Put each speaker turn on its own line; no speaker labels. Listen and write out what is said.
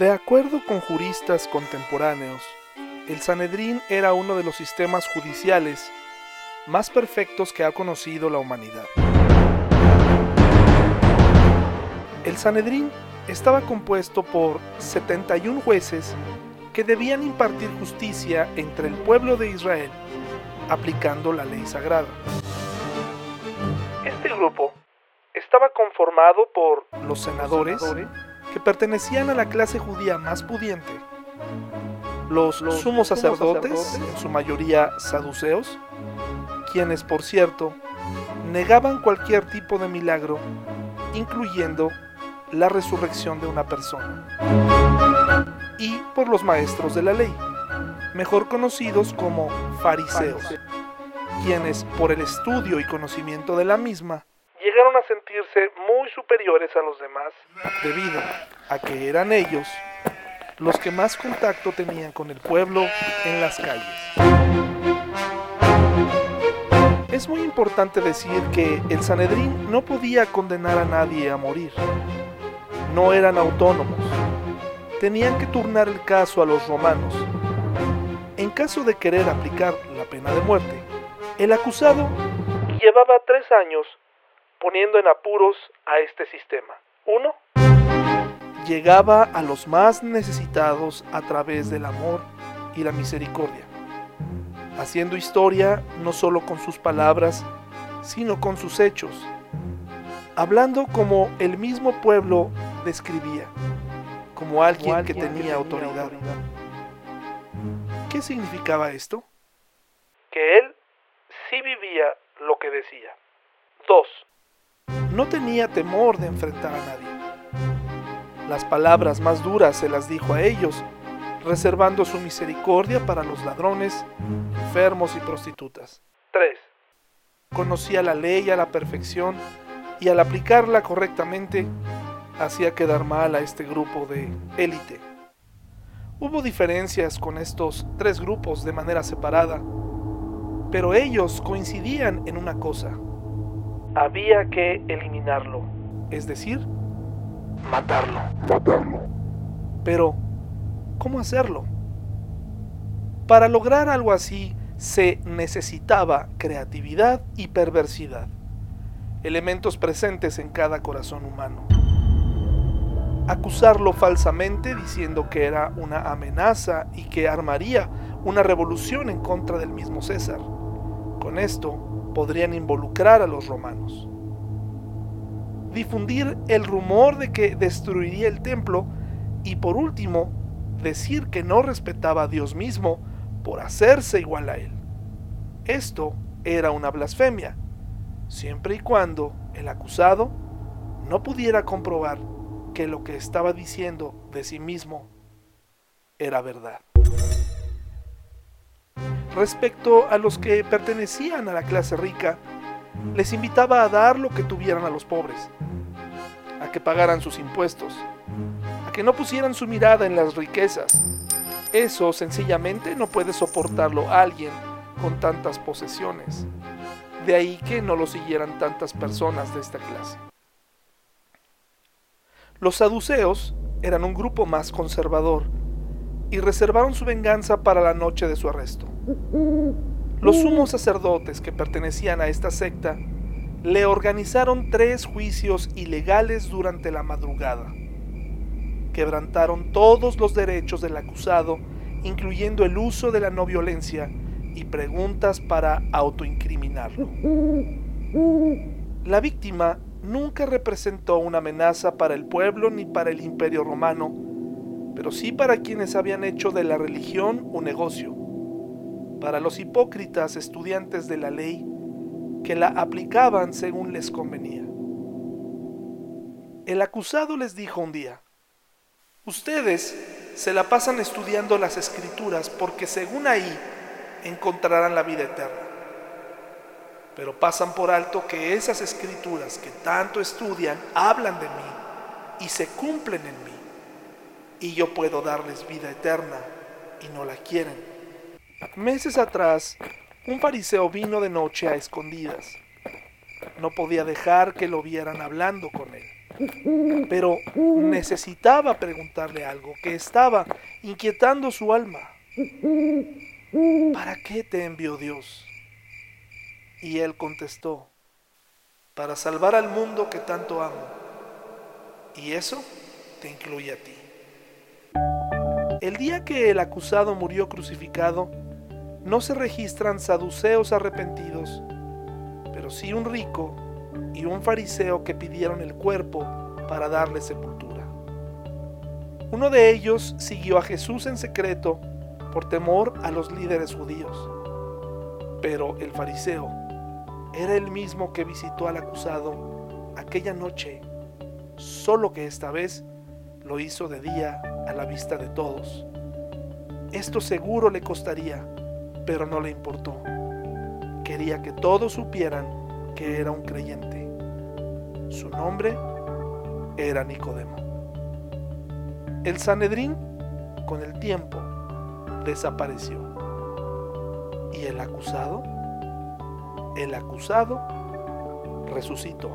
De acuerdo con juristas contemporáneos, el Sanedrín era uno de los sistemas judiciales más perfectos que ha conocido la humanidad. El Sanedrín estaba compuesto por 71 jueces que debían impartir justicia entre el pueblo de Israel, aplicando la ley sagrada. Este grupo estaba conformado por los senadores, que pertenecían a la clase judía más pudiente, los, sumos sacerdotes, en su mayoría saduceos, quienes, por cierto, negaban cualquier tipo de milagro, incluyendo la resurrección de una persona. Y por los maestros de la ley, mejor conocidos como fariseos, quienes por el estudio y conocimiento de la misma llegaron a sentirse muy superiores a los demás debido a que eran ellos los que más contacto tenían con el pueblo en las calles. Es muy importante decir que el Sanedrín no podía condenar a nadie a morir. No eran autónomos. Tenían que turnar el caso a los romanos. En caso de querer aplicar la pena de muerte, el acusado llevaba tres años poniendo en apuros a este sistema. Uno, llegaba a los más necesitados a través del amor y la misericordia, haciendo historia no solo con sus palabras, sino con sus hechos, hablando como el mismo pueblo describía, como alguien, que, tenía, autoridad. ¿Qué significaba esto? Que él sí vivía lo que decía. Dos, no tenía temor de enfrentar a nadie. Las palabras más duras se las dijo a ellos, reservando su misericordia para los ladrones, enfermos y prostitutas. 3. Conocía la ley a la perfección y al aplicarla correctamente hacía quedar mal a este grupo de élite. Hubo diferencias con estos tres grupos de manera separada, pero ellos coincidían en una cosa había que eliminarlo, es decir, matarlo.
Matarlo.
Pero, ¿cómo hacerlo? Para lograr algo así se necesitaba creatividad y perversidad, elementos presentes en cada corazón humano. Acusarlo falsamente diciendo que era una amenaza y que armaría una revolución en contra del mismo César. Con esto, podrían involucrar a los romanos. Difundir el rumor de que destruiría el templo y por último, decir que no respetaba a Dios mismo por hacerse igual a él. Esto era una blasfemia, siempre y cuando el acusado no pudiera comprobar que lo que estaba diciendo de sí mismo era verdad respecto a los que pertenecían a la clase rica, les invitaba a dar lo que tuvieran a los pobres, a que pagaran sus impuestos, a que no pusieran su mirada en las riquezas. Eso sencillamente no puede soportarlo alguien con tantas posesiones. De ahí que no lo siguieran tantas personas de esta clase. Los saduceos eran un grupo más conservador y reservaron su venganza para la noche de su arresto. Los sumos sacerdotes que pertenecían a esta secta le organizaron tres juicios ilegales durante la madrugada. Quebrantaron todos los derechos del acusado, incluyendo el uso de la no violencia y preguntas para autoincriminarlo. La víctima nunca representó una amenaza para el pueblo ni para el imperio romano, pero sí para quienes habían hecho de la religión un negocio para los hipócritas estudiantes de la ley que la aplicaban según les convenía. El acusado les dijo un día, ustedes se la pasan estudiando las escrituras porque según ahí encontrarán la vida eterna. Pero pasan por alto que esas escrituras que tanto estudian hablan de mí y se cumplen en mí. Y yo puedo darles vida eterna y no la quieren. Meses atrás, un fariseo vino de noche a escondidas. No podía dejar que lo vieran hablando con él. pero necesitaba preguntarle algo que estaba inquietando su alma. ¿Para qué te envió Dios? Y él contestó, para salvar al mundo que tanto amo. Y eso te incluye a ti. El día que el acusado murió crucificado, no se registran saduceos arrepentidos, pero sí un rico y un fariseo que pidieron el cuerpo para darle sepultura. Uno de ellos siguió a Jesús en secreto por temor a los líderes judíos, pero el fariseo era el mismo que visitó al acusado aquella noche, solo que esta vez lo hizo de día a la vista de todos. Esto seguro le costaría, pero no le importó. Quería que todos supieran que era un creyente. Su nombre era Nicodemo. El Sanedrín, con el tiempo, desapareció. ¿Y el acusado? El acusado resucitó.